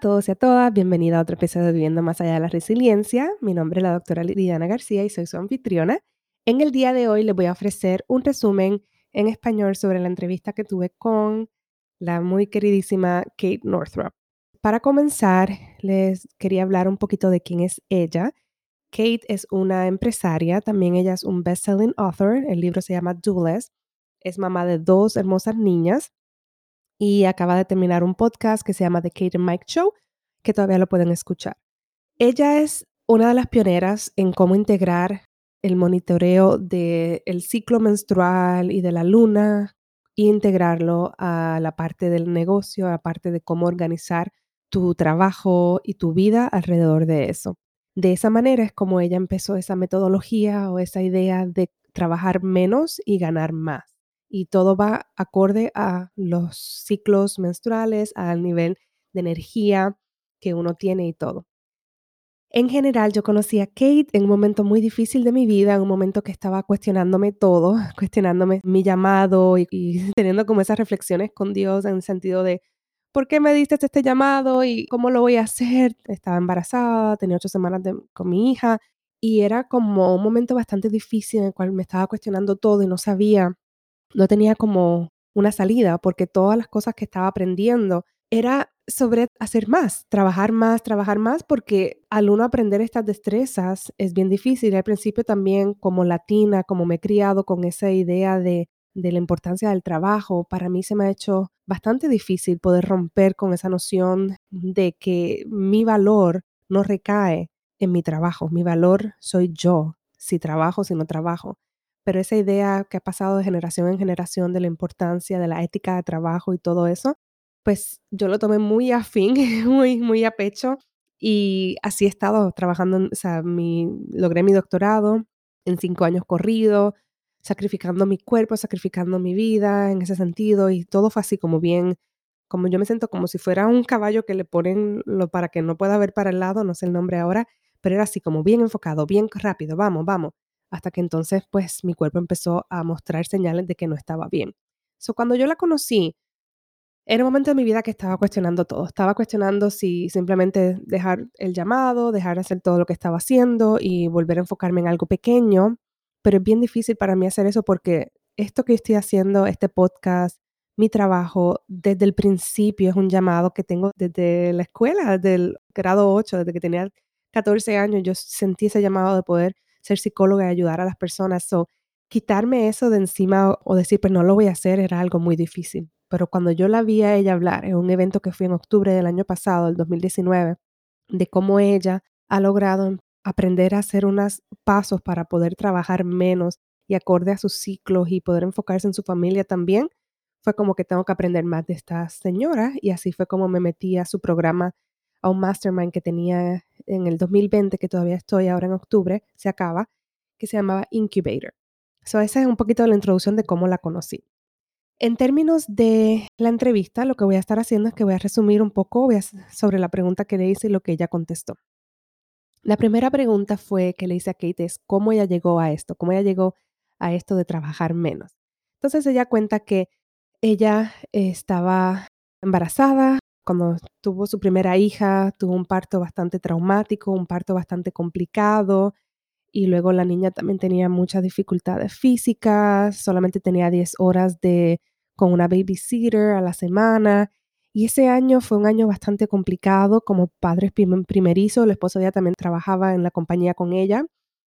Todos y a todas, bienvenida a otro episodio de Viviendo Más Allá de la Resiliencia. Mi nombre es la doctora Lidiana García y soy su anfitriona. En el día de hoy les voy a ofrecer un resumen en español sobre la entrevista que tuve con la muy queridísima Kate Northrop. Para comenzar, les quería hablar un poquito de quién es ella. Kate es una empresaria, también ella es un best-selling author, el libro se llama Doulas, es mamá de dos hermosas niñas y acaba de terminar un podcast que se llama The Kate and Mike Show, que todavía lo pueden escuchar. Ella es una de las pioneras en cómo integrar el monitoreo del ciclo menstrual y de la luna e integrarlo a la parte del negocio, a la parte de cómo organizar tu trabajo y tu vida alrededor de eso. De esa manera es como ella empezó esa metodología o esa idea de trabajar menos y ganar más y todo va acorde a los ciclos menstruales, al nivel de energía que uno tiene y todo. En general, yo conocí a Kate en un momento muy difícil de mi vida, en un momento que estaba cuestionándome todo, cuestionándome mi llamado y, teniendo como esas reflexiones con Dios en el sentido de, ¿por qué me diste este llamado y cómo lo voy a hacer? Estaba embarazada, tenía ocho semanas con mi hija y era como un momento bastante difícil en el cual me estaba cuestionando todo y no sabía no tenía como una salida porque todas las cosas que estaba aprendiendo era sobre hacer más, trabajar más, trabajar más, porque al uno aprender estas destrezas es bien difícil. Al principio también como latina, como me he criado con esa idea de, de la importancia del trabajo, para mí se me ha hecho bastante difícil poder romper con esa noción de que mi valor no recae en mi trabajo, mi valor soy yo, si trabajo, si no trabajo pero esa idea que ha pasado de generación en generación de la importancia de la ética de trabajo y todo eso, pues yo lo tomé muy a fin, muy, muy a pecho y así he estado trabajando, o sea, mi, logré mi doctorado en cinco años corrido, sacrificando mi cuerpo, sacrificando mi vida en ese sentido y todo fue así como bien, como yo me siento como si fuera un caballo que le ponen lo para que no pueda ver para el lado, no sé el nombre ahora, pero era así como bien enfocado, bien rápido, vamos, vamos hasta que entonces pues mi cuerpo empezó a mostrar señales de que no estaba bien. So, cuando yo la conocí, era un momento de mi vida que estaba cuestionando todo. Estaba cuestionando si simplemente dejar el llamado, dejar de hacer todo lo que estaba haciendo y volver a enfocarme en algo pequeño. Pero es bien difícil para mí hacer eso porque esto que estoy haciendo, este podcast, mi trabajo, desde el principio es un llamado que tengo desde la escuela, desde el grado 8, desde que tenía 14 años, yo sentí ese llamado de poder ser psicóloga y ayudar a las personas. So, quitarme eso de encima o decir, pues no lo voy a hacer, era algo muy difícil. Pero cuando yo la vi a ella hablar en un evento que fui en octubre del año pasado, el 2019, de cómo ella ha logrado aprender a hacer unos pasos para poder trabajar menos y acorde a sus ciclos y poder enfocarse en su familia también, fue como que tengo que aprender más de esta señora y así fue como me metí a su programa a un mastermind que tenía en el 2020, que todavía estoy ahora en octubre, se acaba, que se llamaba Incubator. So, esa es un poquito la introducción de cómo la conocí. En términos de la entrevista, lo que voy a estar haciendo es que voy a resumir un poco sobre la pregunta que le hice y lo que ella contestó. La primera pregunta fue que le hice a Kate es cómo ella llegó a esto, cómo ella llegó a esto de trabajar menos. Entonces ella cuenta que ella estaba embarazada, cuando tuvo su primera hija, tuvo un parto bastante traumático, un parto bastante complicado y luego la niña también tenía muchas dificultades físicas, solamente tenía 10 horas de con una babysitter a la semana y ese año fue un año bastante complicado como padres primerizo, el esposo ya también trabajaba en la compañía con ella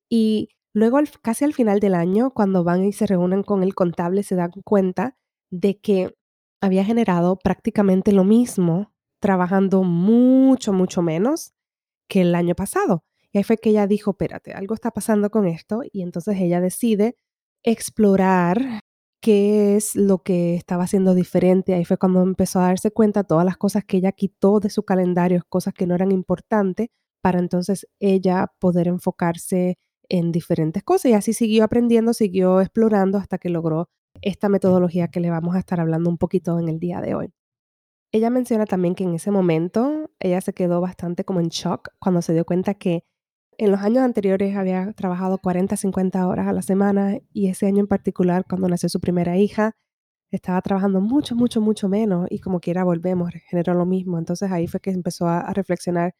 y luego casi al final del año cuando van y se reúnen con el contable se dan cuenta de que había generado prácticamente lo mismo, trabajando mucho, mucho menos que el año pasado. Y ahí fue que ella dijo, espérate, algo está pasando con esto. Y entonces ella decide explorar qué es lo que estaba haciendo diferente. Ahí fue cuando empezó a darse cuenta todas las cosas que ella quitó de su calendario, cosas que no eran importantes, para entonces ella poder enfocarse en diferentes cosas. Y así siguió aprendiendo, siguió explorando hasta que logró esta metodología que le vamos a estar hablando un poquito en el día de hoy. Ella menciona también que en ese momento ella se quedó bastante como en shock cuando se dio cuenta que en los años anteriores había trabajado 40, 50 horas a la semana y ese año en particular, cuando nació su primera hija, estaba trabajando mucho, mucho, mucho menos y como quiera volvemos, generó lo mismo. Entonces ahí fue que empezó a, reflexionar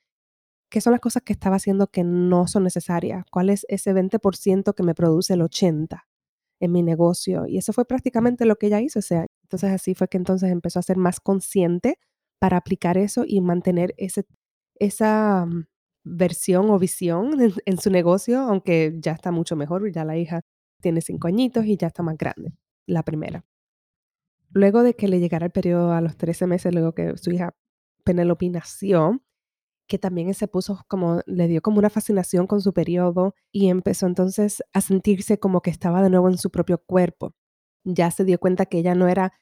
qué son las cosas que estaba haciendo que no son necesarias, cuál es ese 20% que me produce el 80% en mi negocio. Y eso fue prácticamente lo que ella hizo ese año. Entonces así fue que entonces empezó a ser más consciente para aplicar eso y mantener ese, esa mm, versión o visión en, su negocio, aunque ya está mucho mejor, ya la hija tiene cinco añitos y ya está más grande, la primera. Luego de que le llegara el periodo a los 13 meses, luego que su hija Penelope nació, que también se puso como, le dio como una fascinación con su periodo y empezó entonces a sentirse como que estaba de nuevo en su propio cuerpo. Ya se dio cuenta que ella no era,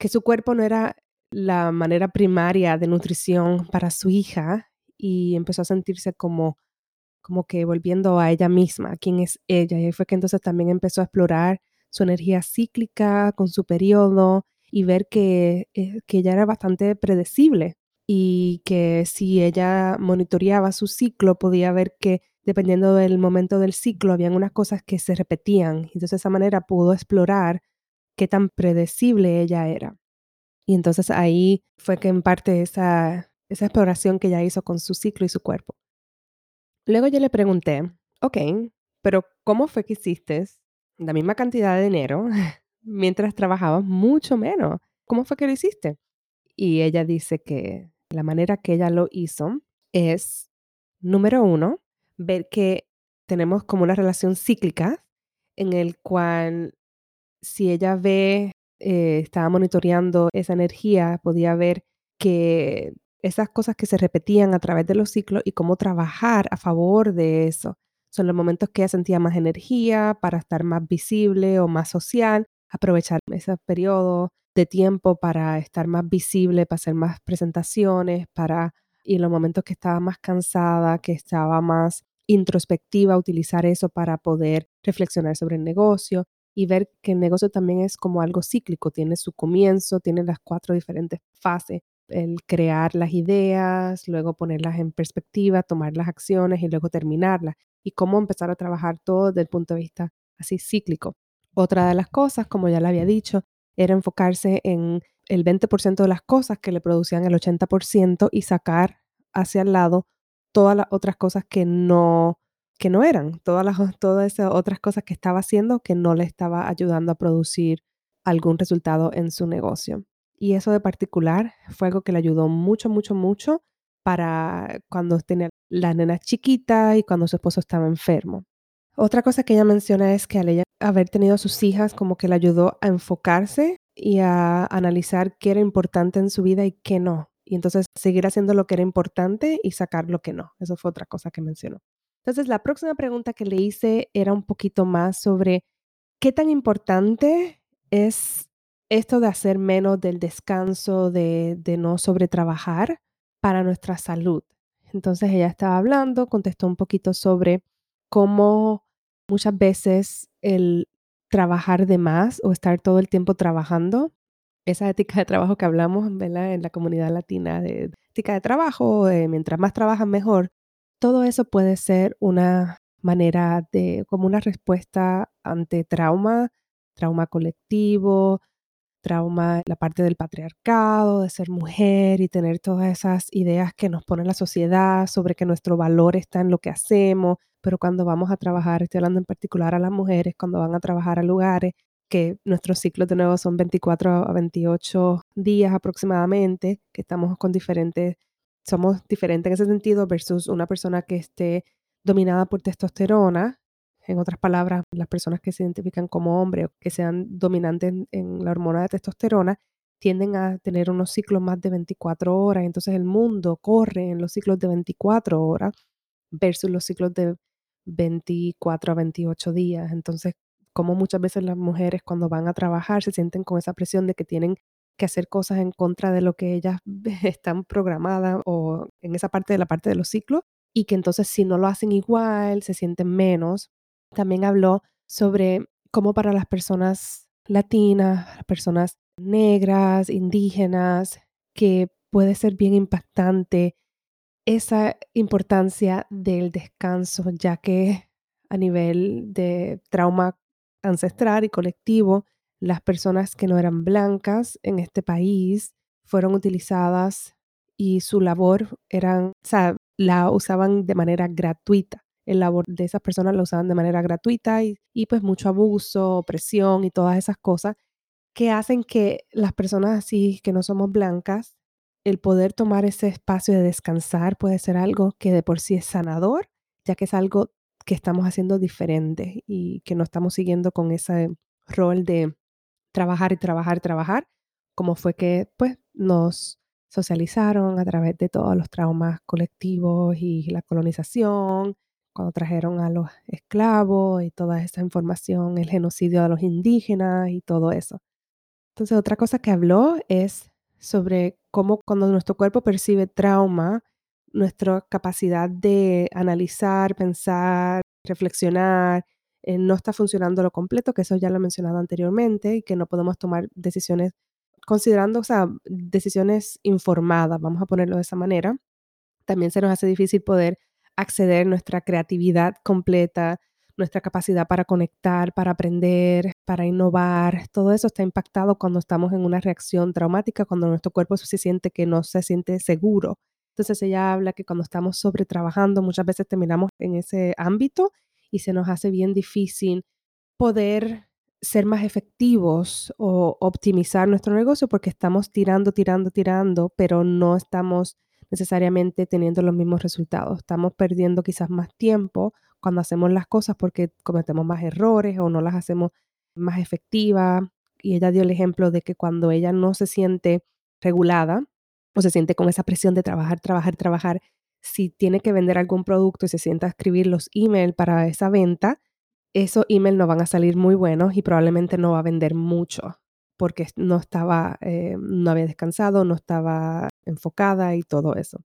que su cuerpo no era la manera primaria de nutrición para su hija y empezó a sentirse como, como que volviendo a ella misma, quién es ella. Y ahí fue que entonces también empezó a explorar su energía cíclica con su periodo y ver que, eh, que ella era bastante predecible y que si ella monitoreaba su ciclo podía ver que dependiendo del momento del ciclo habían unas cosas que se repetían. Entonces de esa manera pudo explorar qué tan predecible ella era. Y entonces ahí fue que en parte esa, esa exploración que ella hizo con su ciclo y su cuerpo. Luego yo le pregunté, ok, pero ¿cómo fue que hiciste la misma cantidad de dinero mientras trabajabas mucho menos? ¿Cómo fue que lo hiciste? Y ella dice que la manera que ella lo hizo es, número uno, ver que tenemos como una relación cíclica en el cual si ella ve, eh, estaba monitoreando esa energía, podía ver que esas cosas que se repetían a través de los ciclos y cómo trabajar a favor de eso. Son los momentos que ella sentía más energía para estar más visible o más social, aprovechar ese periodo de tiempo para estar más visible, para hacer más presentaciones, para y en los momentos que estaba más cansada, que estaba más introspectiva, utilizar eso para poder reflexionar sobre el negocio y ver que el negocio también es como algo cíclico, tiene su comienzo, tiene las cuatro diferentes fases el crear las ideas, luego ponerlas en perspectiva, tomar las acciones y luego terminarlas. Y cómo empezar a trabajar todo desde el punto de vista así cíclico. Otra de las cosas, como ya le había dicho, era enfocarse en el 20% de las cosas que le producían el 80% y sacar hacia el lado todas las otras cosas que no que no eran, todas las todas esas otras cosas que estaba haciendo que no le estaba ayudando a producir algún resultado en su negocio. Y eso de particular fue algo que le ayudó mucho, mucho, mucho para cuando tenía la nena chiquita y cuando su esposo estaba enfermo. Otra cosa que ella menciona es que al ella haber tenido a sus hijas, como que le ayudó a enfocarse y a analizar qué era importante en su vida y qué no. Y entonces seguir haciendo lo que era importante y sacar lo que no. Eso fue otra cosa que mencionó. Entonces la próxima pregunta que le hice era un poquito más sobre qué tan importante es esto de hacer menos del descanso, de, de no sobretrabajar para nuestra salud. Entonces ella estaba hablando, contestó un poquito sobre cómo muchas veces el trabajar de más o estar todo el tiempo trabajando, esa ética de trabajo que hablamos en la comunidad latina, de ética de trabajo, mientras más trabajan mejor, todo eso puede ser una manera de, como una respuesta ante trauma, trauma colectivo, trauma, la parte del patriarcado, de ser mujer y tener todas esas ideas que nos pone la sociedad sobre que nuestro valor está en lo que hacemos, pero cuando vamos a trabajar, estoy hablando en particular a las mujeres, cuando van a trabajar a lugares que nuestros ciclos de nuevo son 24 a 28 días aproximadamente, que estamos con diferentes, somos diferentes en ese sentido versus una persona que esté dominada por testosterona, en otras palabras, las personas que se identifican como hombres o que sean dominantes en, la hormona de testosterona tienden a tener unos ciclos más de 24 horas. Entonces el mundo corre en los ciclos de 24 horas versus los ciclos de 24 a 28 días. Entonces, como muchas veces las mujeres cuando van a trabajar se sienten con esa presión de que tienen que hacer cosas en contra de lo que ellas están programadas o en esa parte de la parte de los ciclos y que entonces si no lo hacen igual se sienten menos. También habló sobre cómo para las personas latinas, personas negras, indígenas, que puede ser bien impactante esa importancia del descanso, ya que a nivel de trauma ancestral y colectivo, las personas que no eran blancas en este país fueron utilizadas y su labor eran, o sea, la usaban de manera gratuita. El labor de esas personas la usaban de manera gratuita y, y pues mucho abuso, opresión y todas esas cosas que hacen que las personas así que no somos blancas, el poder tomar ese espacio de descansar puede ser algo que de por sí es sanador, ya que es algo que estamos haciendo diferente y que no estamos siguiendo con ese rol de trabajar y trabajar, trabajar, como fue que pues nos socializaron a través de todos los traumas colectivos y la colonización, cuando trajeron a los esclavos y toda esa información, el genocidio de los indígenas y todo eso. Entonces, otra cosa que habló es sobre cómo cuando nuestro cuerpo percibe trauma, nuestra capacidad de analizar, pensar, reflexionar, eh, no está funcionando lo completo, que eso ya lo he mencionado anteriormente, y que no podemos tomar decisiones considerando, o sea, decisiones informadas, vamos a ponerlo de esa manera. También se nos hace difícil poder acceder a nuestra creatividad completa, nuestra capacidad para conectar, para aprender, para innovar, todo eso está impactado cuando estamos en una reacción traumática, cuando nuestro cuerpo se siente que no se siente seguro. Entonces ella habla que cuando estamos sobretrabajando, muchas veces terminamos en ese ámbito y se nos hace bien difícil poder ser más efectivos o optimizar nuestro negocio porque estamos tirando, tirando, tirando, pero no estamos necesariamente teniendo los mismos resultados. Estamos perdiendo quizás más tiempo cuando hacemos las cosas porque cometemos más errores o no las hacemos más efectivas. Y ella dio el ejemplo de que cuando ella no se siente regulada o se siente con esa presión de trabajar, trabajar, trabajar, si tiene que vender algún producto y se sienta a escribir los emails para esa venta, esos emails no van a salir muy buenos y probablemente no va a vender mucho porque no estaba, eh, no había descansado, no estaba enfocada y todo eso.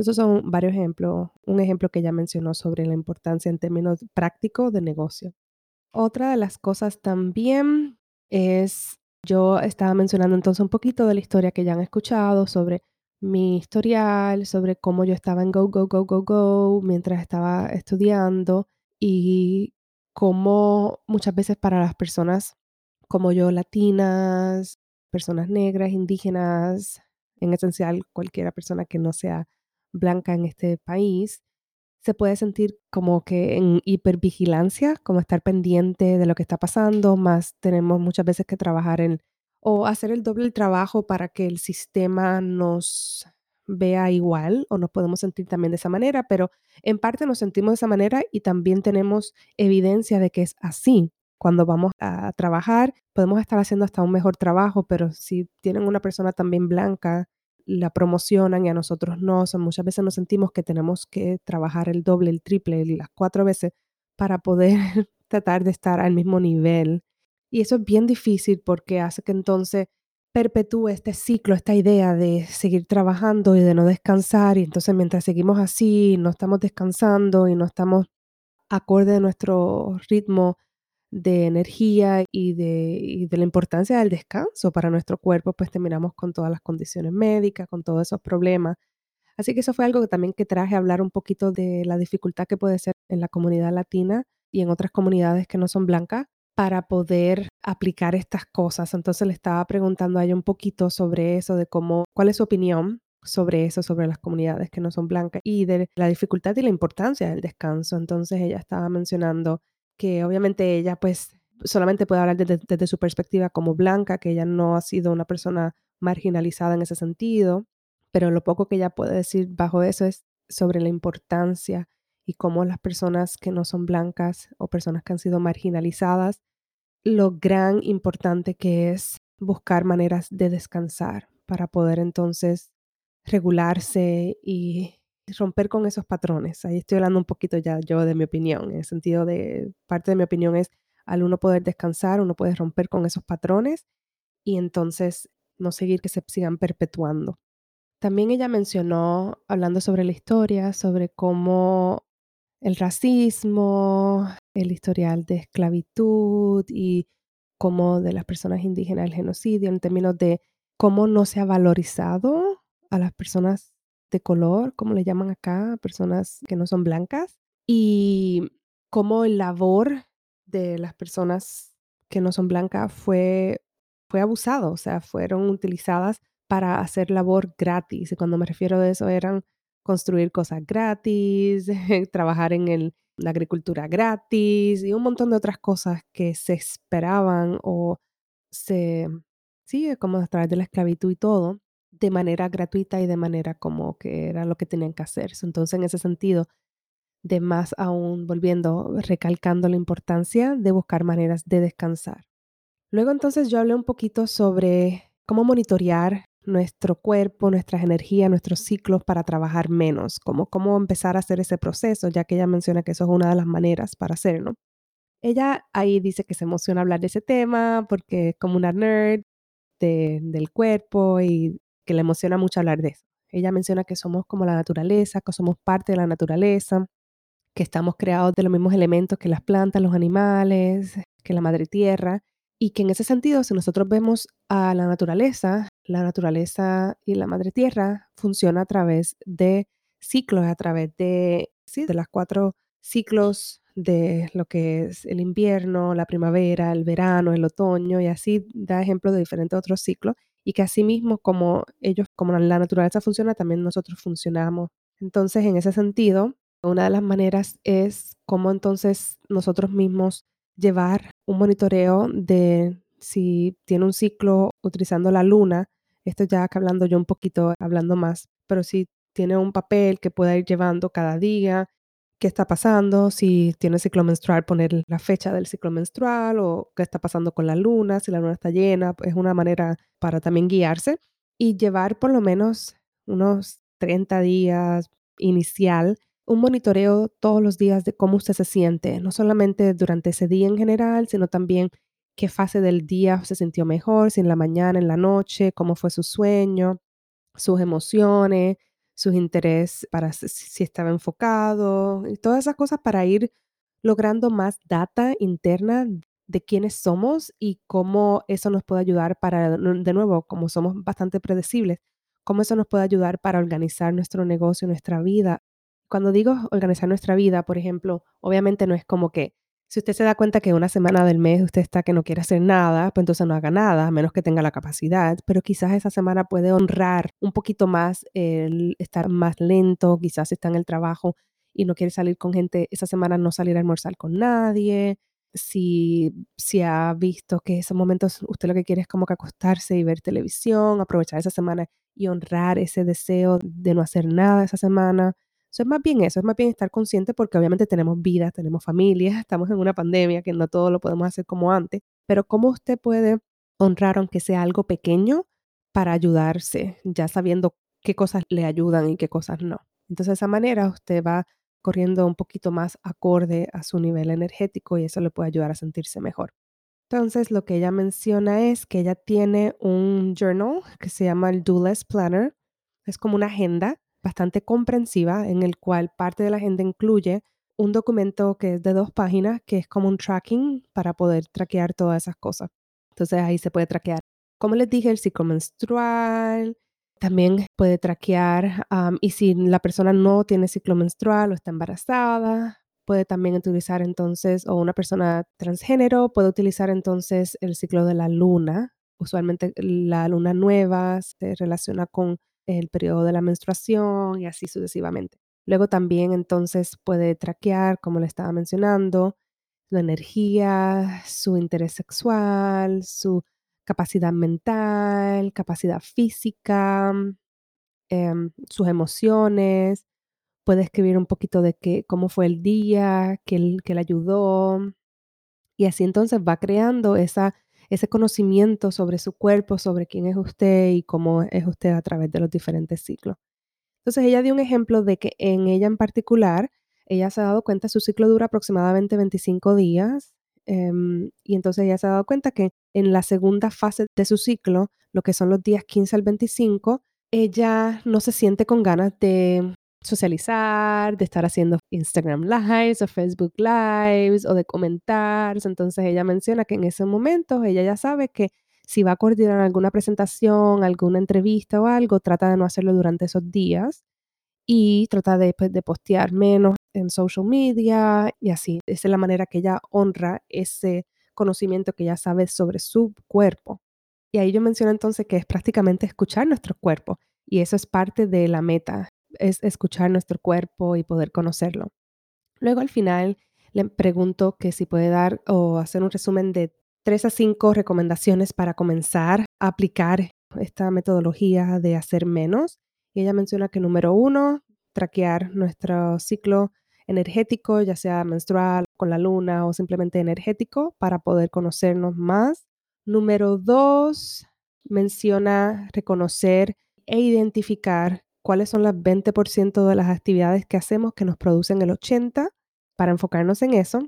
Esos son varios ejemplos, un ejemplo que ella mencionó sobre la importancia en términos prácticos de negocio. Otra de las cosas también es, yo estaba mencionando entonces un poquito de la historia que ya han escuchado sobre mi historial, sobre cómo yo estaba en go, go, go, go, go mientras estaba estudiando y cómo muchas veces para las personas como yo, latinas, personas negras, indígenas, en esencial cualquiera persona que no sea blanca en este país, se puede sentir como que en hipervigilancia, como estar pendiente de lo que está pasando, más tenemos muchas veces que trabajar en o hacer el doble trabajo para que el sistema nos vea igual o nos podemos sentir también de esa manera, pero en parte nos sentimos de esa manera y también tenemos evidencia de que es así. Cuando vamos a trabajar, podemos estar haciendo hasta un mejor trabajo, pero si tienen una persona también blanca la promocionan y a nosotros no. muchas veces nos sentimos que tenemos que trabajar el doble, el triple, las cuatro veces para poder tratar de estar al mismo nivel. Y eso es bien difícil porque hace que entonces perpetúe este ciclo, esta idea de seguir trabajando y de no descansar. Y entonces mientras seguimos así, no estamos descansando y no estamos acorde a nuestro ritmo de energía y de, de, la importancia del descanso para nuestro cuerpo, pues terminamos con todas las condiciones médicas, con todos esos problemas. Así que eso fue algo que también que traje a hablar un poquito de la dificultad que puede ser en la comunidad latina y en otras comunidades que no son blancas para poder aplicar estas cosas. Entonces le estaba preguntando a ella un poquito sobre eso, de cómo, cuál es su opinión sobre eso, sobre las comunidades que no son blancas y de la dificultad y la importancia del descanso. Entonces ella estaba mencionando que obviamente ella pues solamente puede hablar desde, su perspectiva como blanca, que ella no ha sido una persona marginalizada en ese sentido, pero lo poco que ella puede decir bajo eso es sobre la importancia y cómo las personas que no son blancas o personas que han sido marginalizadas, lo gran importante que es buscar maneras de descansar para poder entonces regularse y romper con esos patrones. Ahí estoy hablando un poquito ya yo de mi opinión, en el sentido de, parte de mi opinión es al uno poder descansar, uno puede romper con esos patrones y entonces no seguir que se sigan perpetuando. También ella mencionó, hablando sobre la historia, sobre cómo el racismo, el historial de esclavitud y cómo de las personas indígenas el genocidio en términos de cómo no se ha valorizado a las personas de color, como le llaman acá, personas que no son blancas, y cómo el labor de las personas que no son blancas fue, fue abusado, o sea, fueron utilizadas para hacer labor gratis. Y cuando me refiero a eso, eran construir cosas gratis, trabajar en la agricultura gratis y un montón de otras cosas que se esperaban o se, sí, como a través de la esclavitud y todo, de manera gratuita y de manera como que era lo que tenían que hacer. Entonces, en ese sentido, de más aún, volviendo, recalcando la importancia de buscar maneras de descansar. Luego entonces yo hablé un poquito sobre cómo monitorear nuestro cuerpo, nuestras energías, nuestros ciclos para trabajar menos, como cómo empezar a hacer ese proceso, ya que ella menciona que eso es una de las maneras para hacerlo. Ella ahí dice que se emociona hablar de ese tema porque es como una nerd del cuerpo y que le emociona mucho hablar de eso. Ella menciona que somos como la naturaleza, que somos parte de la naturaleza, que estamos creados de los mismos elementos que las plantas, los animales, que la madre tierra, y que en ese sentido, si nosotros vemos a la naturaleza, la naturaleza y la madre tierra funciona a través de ciclos, a través de, sí, de las cuatro ciclos de lo que es el invierno, la primavera, el verano, el otoño, y así da ejemplo de diferentes otros ciclos, y que así mismo como ellos, como la naturaleza funciona, también nosotros funcionamos. Entonces, en ese sentido, una de las maneras es cómo entonces nosotros mismos llevar un monitoreo de si tiene un ciclo utilizando la luna, esto ya que hablando yo un poquito, hablando más, pero si tiene un papel que pueda ir llevando cada día, qué está pasando, si tiene ciclo menstrual, poner la fecha del ciclo menstrual o qué está pasando con la luna, si la luna está llena, es una manera para también guiarse y llevar por lo menos unos 30 días inicial un monitoreo todos los días de cómo usted se siente, no solamente durante ese día en general, sino también qué fase del día se sintió mejor, si en la mañana, en la noche, cómo fue su sueño, sus emociones, sus intereses, para si estaba enfocado, y todas esas cosas para ir logrando más data interna de quiénes somos y cómo eso nos puede ayudar para, de nuevo, como somos bastante predecibles, cómo eso nos puede ayudar para organizar nuestro negocio, nuestra vida. Cuando digo organizar nuestra vida, por ejemplo, obviamente no es como que si usted se da cuenta que una semana del mes usted está que no quiere hacer nada, pues entonces no haga nada, a menos que tenga la capacidad, pero quizás esa semana puede honrar un poquito más el estar más lento, quizás está en el trabajo y no quiere salir con gente, esa semana no salir a almorzar con nadie, si, si ha visto que esos momentos usted lo que quiere es como que acostarse y ver televisión, aprovechar esa semana y honrar ese deseo de no hacer nada esa semana. Es más bien eso, es más bien estar consciente porque obviamente tenemos vidas, tenemos familias, estamos en una pandemia que no todo lo podemos hacer como antes, pero cómo usted puede honrar aunque sea algo pequeño para ayudarse, ya sabiendo qué cosas le ayudan y qué cosas no. Entonces de esa manera usted va corriendo un poquito más acorde a su nivel energético y eso le puede ayudar a sentirse mejor. Entonces lo que ella menciona es que ella tiene un journal que se llama el Do Less Planner. Es como una agenda bastante comprensiva en el cual parte de la agenda incluye un documento que es de dos páginas, que es como un tracking para poder traquear todas esas cosas. Entonces ahí se puede traquear, como les dije, el ciclo menstrual, también puede traquear, y si la persona no tiene ciclo menstrual o está embarazada, puede también utilizar entonces, o una persona transgénero puede utilizar entonces el ciclo de la luna. Usualmente la luna nueva se relaciona con el periodo de la menstruación y así sucesivamente. Luego también entonces puede traquear, como le estaba mencionando, su energía, su interés sexual, su capacidad mental, capacidad física, em, sus emociones. Puede escribir un poquito de qué, cómo fue el día, qué, qué le ayudó. Y así entonces va creando esa ese conocimiento sobre su cuerpo, sobre quién es usted y cómo es usted a través de los diferentes ciclos. Entonces ella dio un ejemplo de que en ella en particular, ella se ha dado cuenta, su ciclo dura aproximadamente 25 días Em, y entonces ella se ha dado cuenta que en la segunda fase de su ciclo, lo que son los días 15 al 25, ella no se siente con ganas de socializar, de estar haciendo Instagram Lives o Facebook Lives o de comentar. Entonces ella menciona que en ese momento ella ya sabe que si va a coordinar alguna presentación, alguna entrevista o algo, trata de no hacerlo durante esos días y trata de, pues, de postear menos en social media y así. Esa es la manera que ella honra ese conocimiento que ella sabe sobre su cuerpo. Y ahí yo menciono entonces que es prácticamente escuchar nuestro cuerpo y eso es parte de la meta, es escuchar nuestro cuerpo y poder conocerlo. Luego al final le pregunto que si puede dar o hacer un resumen de tres a cinco recomendaciones para comenzar a aplicar esta metodología de hacer menos. Y ella menciona que número uno, traquear nuestro ciclo energético, ya sea menstrual, con la luna o simplemente energético, para poder conocernos más. Número dos, menciona reconocer e identificar cuáles son las 20% de las actividades que hacemos que nos producen el 80% para enfocarnos en eso.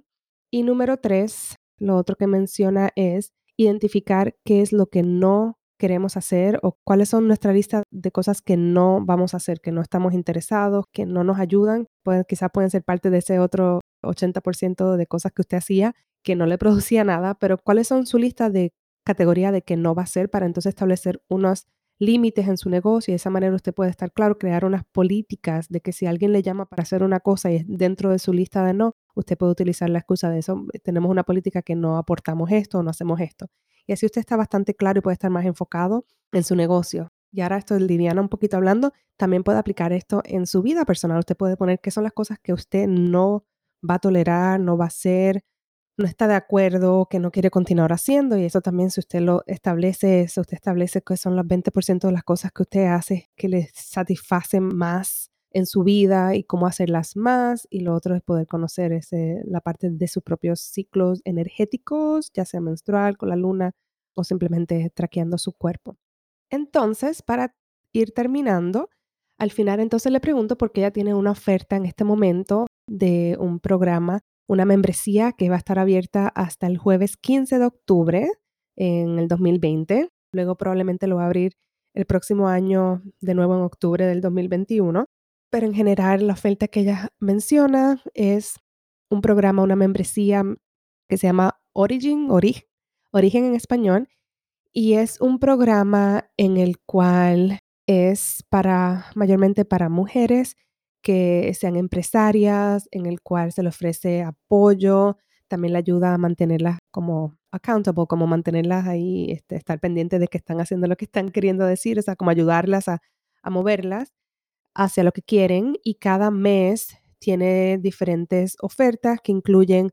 Y número tres, lo otro que menciona es identificar qué es lo que no queremos hacer o cuáles son nuestra lista de cosas que no vamos a hacer, que no estamos interesados, que no nos ayudan. Pues quizás pueden ser parte de ese otro 80% de cosas que usted hacía que no le producía nada, pero cuáles son su lista de categoría de que no va a hacer para entonces establecer unos límites en su negocio y de esa manera usted puede estar claro, crear unas políticas de que si alguien le llama para hacer una cosa y es dentro de su lista de no, usted puede utilizar la excusa de eso, tenemos una política que no aportamos esto o no hacemos esto. Y así usted está bastante claro y puede estar más enfocado en su negocio. Y ahora esto de Liliana un poquito hablando, también puede aplicar esto en su vida personal. Usted puede poner qué son las cosas que usted no va a tolerar, no va a hacer, no está de acuerdo, que no quiere continuar haciendo. Y eso también, si usted lo establece, si usted establece que son los 20% de las cosas que usted hace que le satisfacen más en su vida y cómo hacerlas más. Y lo otro es poder conocer la parte de sus propios ciclos energéticos, ya sea menstrual, con la luna o simplemente traqueando su cuerpo. Entonces, para ir terminando, al final entonces le pregunto por qué ella tiene una oferta en este momento de un programa, una membresía que va a estar abierta hasta el jueves 15 de octubre en el 2020. Luego probablemente lo va a abrir el próximo año de nuevo en octubre del 2021 pero en general la oferta que ella menciona es un programa, una membresía que se llama Origin, Origen en español, y es un programa en el cual es para mayormente para mujeres que sean empresarias, en el cual se le ofrece apoyo, también le ayuda a mantenerlas como accountable, como mantenerlas ahí, este, estar pendientes de que están haciendo lo que están queriendo decir, o sea, como ayudarlas a, a moverlas hacia lo que quieren y cada mes tiene diferentes ofertas que incluyen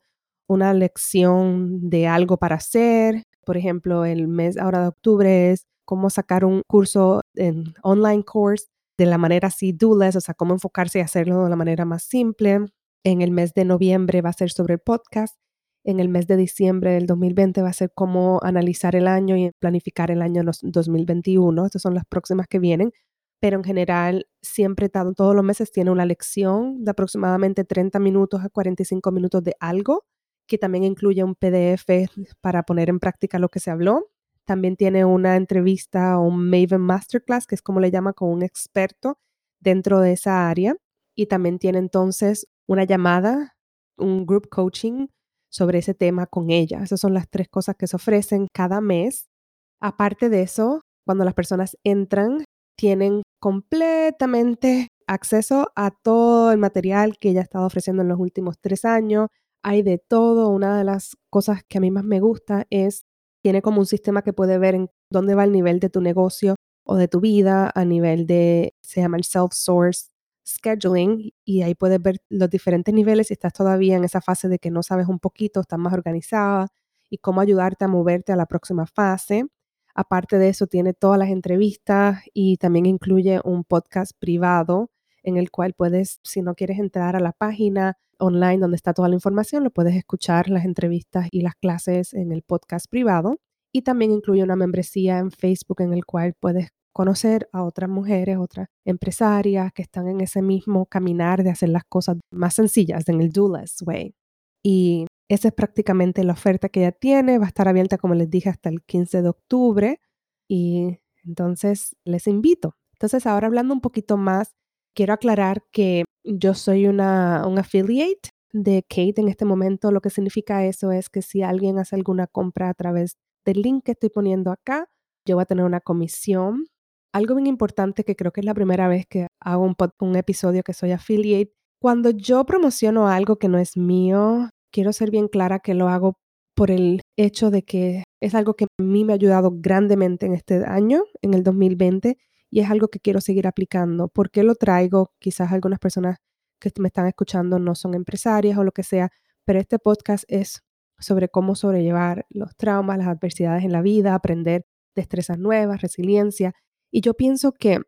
una lección de algo para hacer. Por ejemplo, el mes ahora de octubre es cómo sacar un curso en online course de la manera así do-less, o sea, cómo enfocarse y hacerlo de la manera más simple. En el mes de noviembre va a ser sobre el podcast. En el mes de diciembre del 2020 va a ser cómo analizar el año y planificar el año 2021. Estas son las próximas que vienen pero en general siempre todos los meses tiene una lección de aproximadamente 30 minutos a 45 minutos de algo, que también incluye un PDF para poner en práctica lo que se habló. También tiene una entrevista o un Maven Masterclass, que es como le llama, con un experto dentro de esa área. Y también tiene entonces una llamada, un group coaching sobre ese tema con ella. Esas son las tres cosas que se ofrecen cada mes. Aparte de eso, cuando las personas entran, tienen completamente acceso a todo el material que ella ha estado ofreciendo en los últimos tres años. Hay de todo. Una de las cosas que a mí más me gusta es, tiene como un sistema que puede ver en dónde va el nivel de tu negocio o de tu vida a nivel de, se llama el self-source scheduling y ahí puedes ver los diferentes niveles si estás todavía en esa fase de que no sabes un poquito, estás más organizada y cómo ayudarte a moverte a la próxima fase. Aparte de eso, tiene todas las entrevistas y también incluye un podcast privado en el cual puedes, si no quieres entrar a la página online donde está toda la información, lo puedes escuchar las entrevistas y las clases en el podcast privado. Y también incluye una membresía en Facebook en el cual puedes conocer a otras mujeres, otras empresarias que están en ese mismo caminar de hacer las cosas más sencillas, en el do less way. Y esa es prácticamente la oferta que ella tiene. Va a estar abierta, como les dije, hasta el 15 de octubre. Y entonces les invito. Entonces, ahora hablando un poquito más, quiero aclarar que yo soy una, un affiliate de Kate en este momento. Lo que significa eso es que si alguien hace alguna compra a través del link que estoy poniendo acá, yo voy a tener una comisión. Algo bien importante que creo que es la primera vez que hago un, un episodio que soy affiliate. Cuando yo promociono algo que no es mío, quiero ser bien clara que lo hago por el hecho de que es algo que a mí me ha ayudado grandemente en este año, en el 2020, y es algo que quiero seguir aplicando. ¿Por qué lo traigo? Quizás algunas personas que me están escuchando no son empresarias o lo que sea, pero este podcast es sobre cómo sobrellevar los traumas, las adversidades en la vida, aprender destrezas nuevas, resiliencia. Y yo pienso que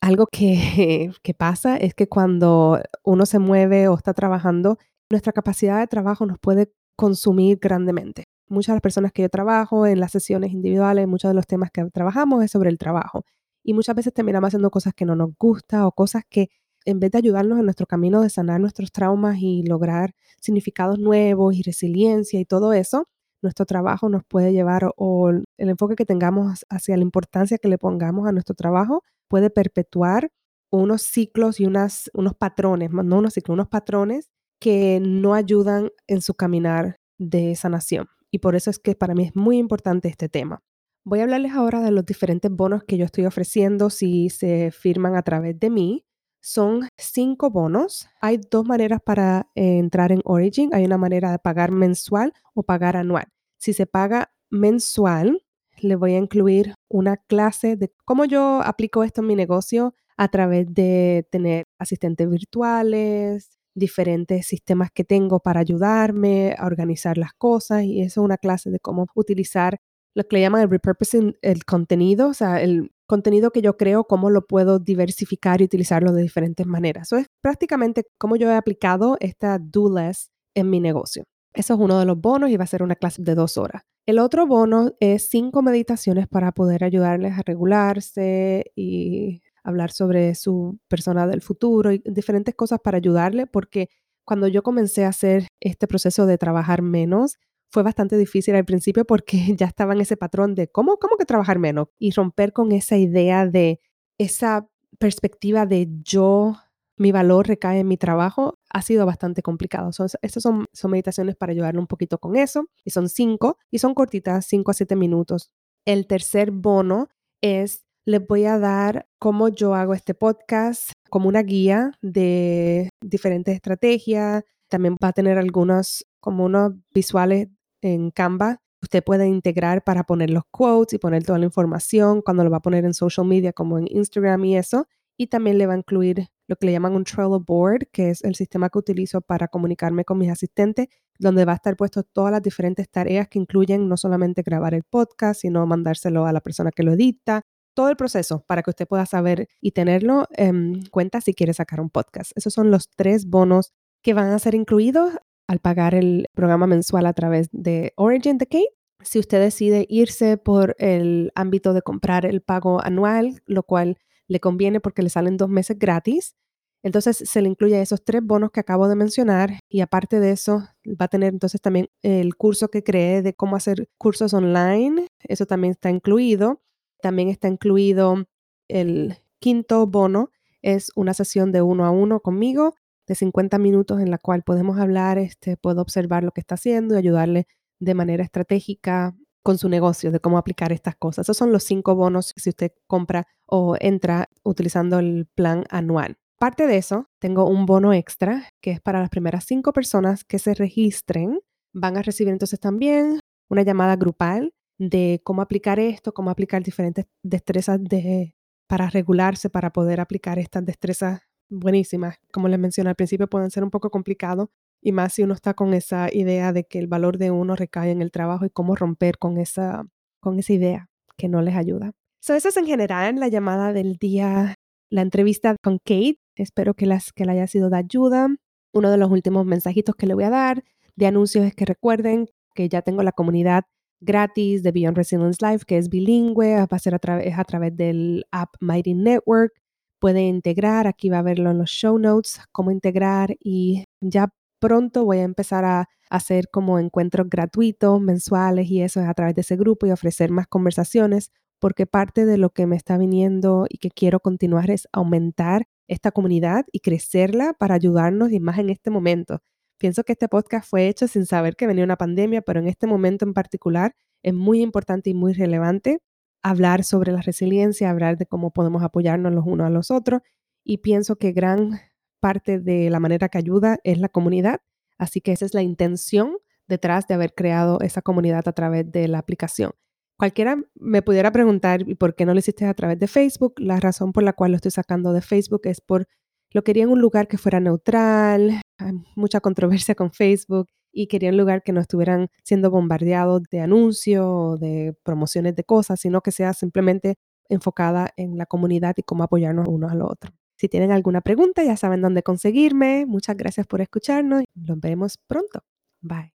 algo que, que pasa es que cuando uno se mueve o está trabajando, nuestra capacidad de trabajo nos puede consumir grandemente. Muchas de las personas que yo trabajo en las sesiones individuales, muchos de los temas que trabajamos es sobre el trabajo. Y muchas veces terminamos haciendo cosas que no nos gusta o cosas que en vez de ayudarnos en nuestro camino de sanar nuestros traumas y lograr significados nuevos y resiliencia y todo eso, nuestro trabajo nos puede llevar o el enfoque que tengamos hacia la importancia que le pongamos a nuestro trabajo puede perpetuar unos ciclos y unas, unos patrones, no unos ciclos, unos patrones que no ayudan en su caminar de sanación. Y por eso es que para mí es muy importante este tema. Voy a hablarles ahora de los diferentes bonos que yo estoy ofreciendo si se firman a través de mí. Son cinco bonos. Hay dos maneras para entrar en Origin. Hay una manera de pagar mensual o pagar anual. Si se paga mensual, le voy a incluir una clase de cómo yo aplico esto en mi negocio a través de tener asistentes virtuales, diferentes sistemas que tengo para ayudarme a organizar las cosas y eso es una clase de cómo utilizar lo que le llaman el repurposing, el contenido, o sea, el contenido que yo creo, cómo lo puedo diversificar y utilizarlo de diferentes maneras. Eso es prácticamente cómo yo he aplicado esta do less en mi negocio. Eso es uno de los bonos y va a ser una clase de dos horas. El otro bono es cinco meditaciones para poder ayudarles a regularse y hablar sobre su persona del futuro y diferentes cosas para ayudarle, porque cuando yo comencé a hacer este proceso de trabajar menos, fue bastante difícil al principio porque ya estaba en ese patrón de cómo, cómo que trabajar menos y romper con esa idea de esa perspectiva de yo, mi valor recae en mi trabajo, ha sido bastante complicado. estas son, son meditaciones para ayudarle un poquito con eso y son cinco y son cortitas, cinco a siete minutos. El tercer bono es les voy a dar cómo yo hago este podcast, como una guía de diferentes estrategias. También va a tener algunos, como unos visuales en Canva. Usted puede integrar para poner los quotes y poner toda la información cuando lo va a poner en social media, como en Instagram y eso. Y también le va a incluir lo que le llaman un Trello Board, que es el sistema que utilizo para comunicarme con mis asistentes, donde va a estar puesto todas las diferentes tareas que incluyen no solamente grabar el podcast, sino mandárselo a la persona que lo edita, todo el proceso para que usted pueda saber y tenerlo en cuenta si quiere sacar un podcast. Esos son los tres bonos que van a ser incluidos al pagar el programa mensual a través de Origin Kate. Si usted decide irse por el ámbito de comprar el pago anual, lo cual le conviene porque le salen dos meses gratis, entonces se le incluye esos tres bonos que acabo de mencionar y aparte de eso va a tener entonces también el curso que creé de cómo hacer cursos online, eso también está incluido. También está incluido el quinto bono, es una sesión de uno a uno conmigo de 50 minutos en la cual podemos hablar, este, puedo observar lo que está haciendo y ayudarle de manera estratégica con su negocio, de cómo aplicar estas cosas. Esos son los cinco bonos si usted compra o entra utilizando el plan anual. Parte de eso, tengo un bono extra que es para las primeras cinco personas que se registren. Van a recibir entonces también una llamada grupal de cómo aplicar esto, cómo aplicar diferentes destrezas de, para regularse, para poder aplicar estas destrezas buenísimas. Como les mencioné al principio, pueden ser un poco complicados y más si uno está con esa idea de que el valor de uno recae en el trabajo y cómo romper con esa, con esa idea que no les ayuda. So, eso es en general la llamada del día, la entrevista con Kate. Espero que, las, que le haya sido de ayuda. Uno de los últimos mensajitos que le voy a dar de anuncios es que recuerden que ya tengo la comunidad gratis de Beyond Resilience Life, que es bilingüe, va a ser a, través a través del app Mighty Network. Puede integrar, aquí va a verlo en los show notes, cómo integrar y ya pronto voy a empezar a hacer como encuentros gratuitos, mensuales y eso es a través de ese grupo y ofrecer más conversaciones, porque parte de lo que me está viniendo y que quiero continuar es aumentar esta comunidad y crecerla para ayudarnos y más en este momento. Pienso que este podcast fue hecho sin saber que venía una pandemia, pero en este momento en particular es muy importante y muy relevante hablar sobre la resiliencia, hablar de cómo podemos apoyarnos los unos a los otros y pienso que gran parte de la manera que ayuda es la comunidad, así que esa es la intención detrás de haber creado esa comunidad a través de la aplicación. Cualquiera me pudiera preguntar, ¿y por qué no lo hiciste a través de Facebook? La razón por la cual lo estoy sacando de Facebook es por lo quería en un lugar que fuera neutral, hay mucha controversia con Facebook y quería un lugar que no estuvieran siendo bombardeados de anuncios o de promociones de cosas, sino que sea simplemente enfocada en la comunidad y cómo apoyarnos unos a los otros. Si tienen alguna pregunta, ya saben dónde conseguirme. Muchas gracias por escucharnos. Nos vemos pronto. Bye.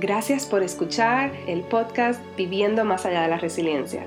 Gracias por escuchar el podcast Viviendo más allá de la resiliencia.